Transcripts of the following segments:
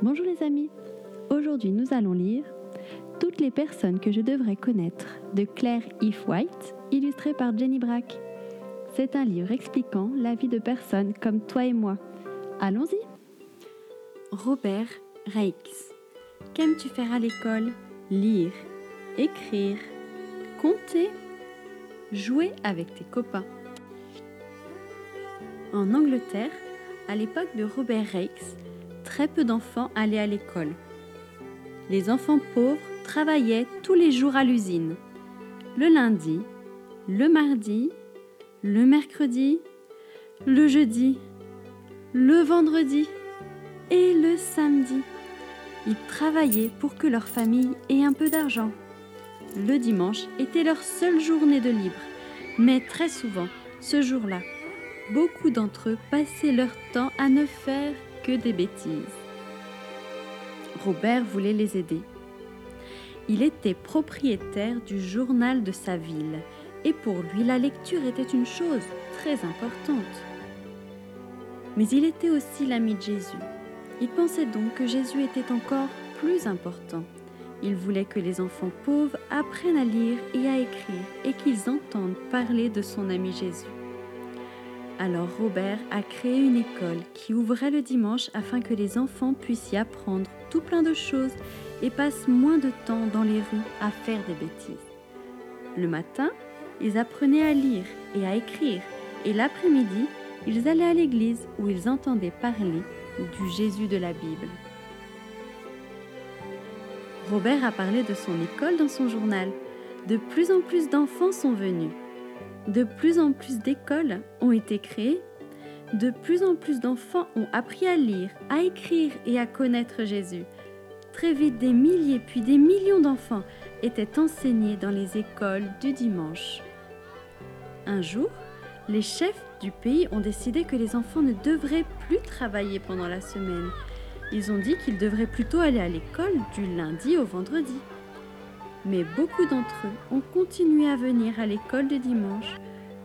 Bonjour les amis, aujourd'hui nous allons lire Toutes les personnes que je devrais connaître de Claire If White, illustré par Jenny Brack. C'est un livre expliquant la vie de personnes comme toi et moi. Allons-y Robert Reix. Qu'aimes-tu faire à l'école? Lire, écrire, compter, jouer avec tes copains. En Angleterre, à l'époque de Robert Reix, très peu d'enfants allaient à l'école. Les enfants pauvres travaillaient tous les jours à l'usine. Le lundi, le mardi, le mercredi, le jeudi, le vendredi et le samedi. Ils travaillaient pour que leur famille ait un peu d'argent. Le dimanche était leur seule journée de libre, mais très souvent, ce jour-là, beaucoup d'entre eux passaient leur temps à ne faire des bêtises. Robert voulait les aider. Il était propriétaire du journal de sa ville et pour lui la lecture était une chose très importante. Mais il était aussi l'ami de Jésus. Il pensait donc que Jésus était encore plus important. Il voulait que les enfants pauvres apprennent à lire et à écrire et qu'ils entendent parler de son ami Jésus. Alors Robert a créé une école qui ouvrait le dimanche afin que les enfants puissent y apprendre tout plein de choses et passent moins de temps dans les rues à faire des bêtises. Le matin, ils apprenaient à lire et à écrire et l'après-midi, ils allaient à l'église où ils entendaient parler du Jésus de la Bible. Robert a parlé de son école dans son journal. De plus en plus d'enfants sont venus. De plus en plus d'écoles ont été créées. De plus en plus d'enfants ont appris à lire, à écrire et à connaître Jésus. Très vite, des milliers puis des millions d'enfants étaient enseignés dans les écoles du dimanche. Un jour, les chefs du pays ont décidé que les enfants ne devraient plus travailler pendant la semaine. Ils ont dit qu'ils devraient plutôt aller à l'école du lundi au vendredi. Mais beaucoup d'entre eux ont continué à venir à l'école de dimanche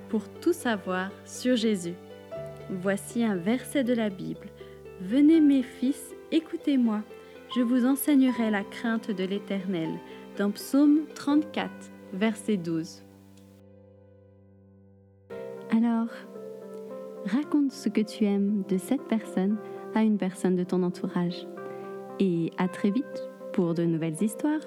pour tout savoir sur Jésus. Voici un verset de la Bible. Venez mes fils, écoutez-moi, je vous enseignerai la crainte de l'Éternel. Dans Psaume 34, verset 12. Alors, raconte ce que tu aimes de cette personne à une personne de ton entourage. Et à très vite pour de nouvelles histoires.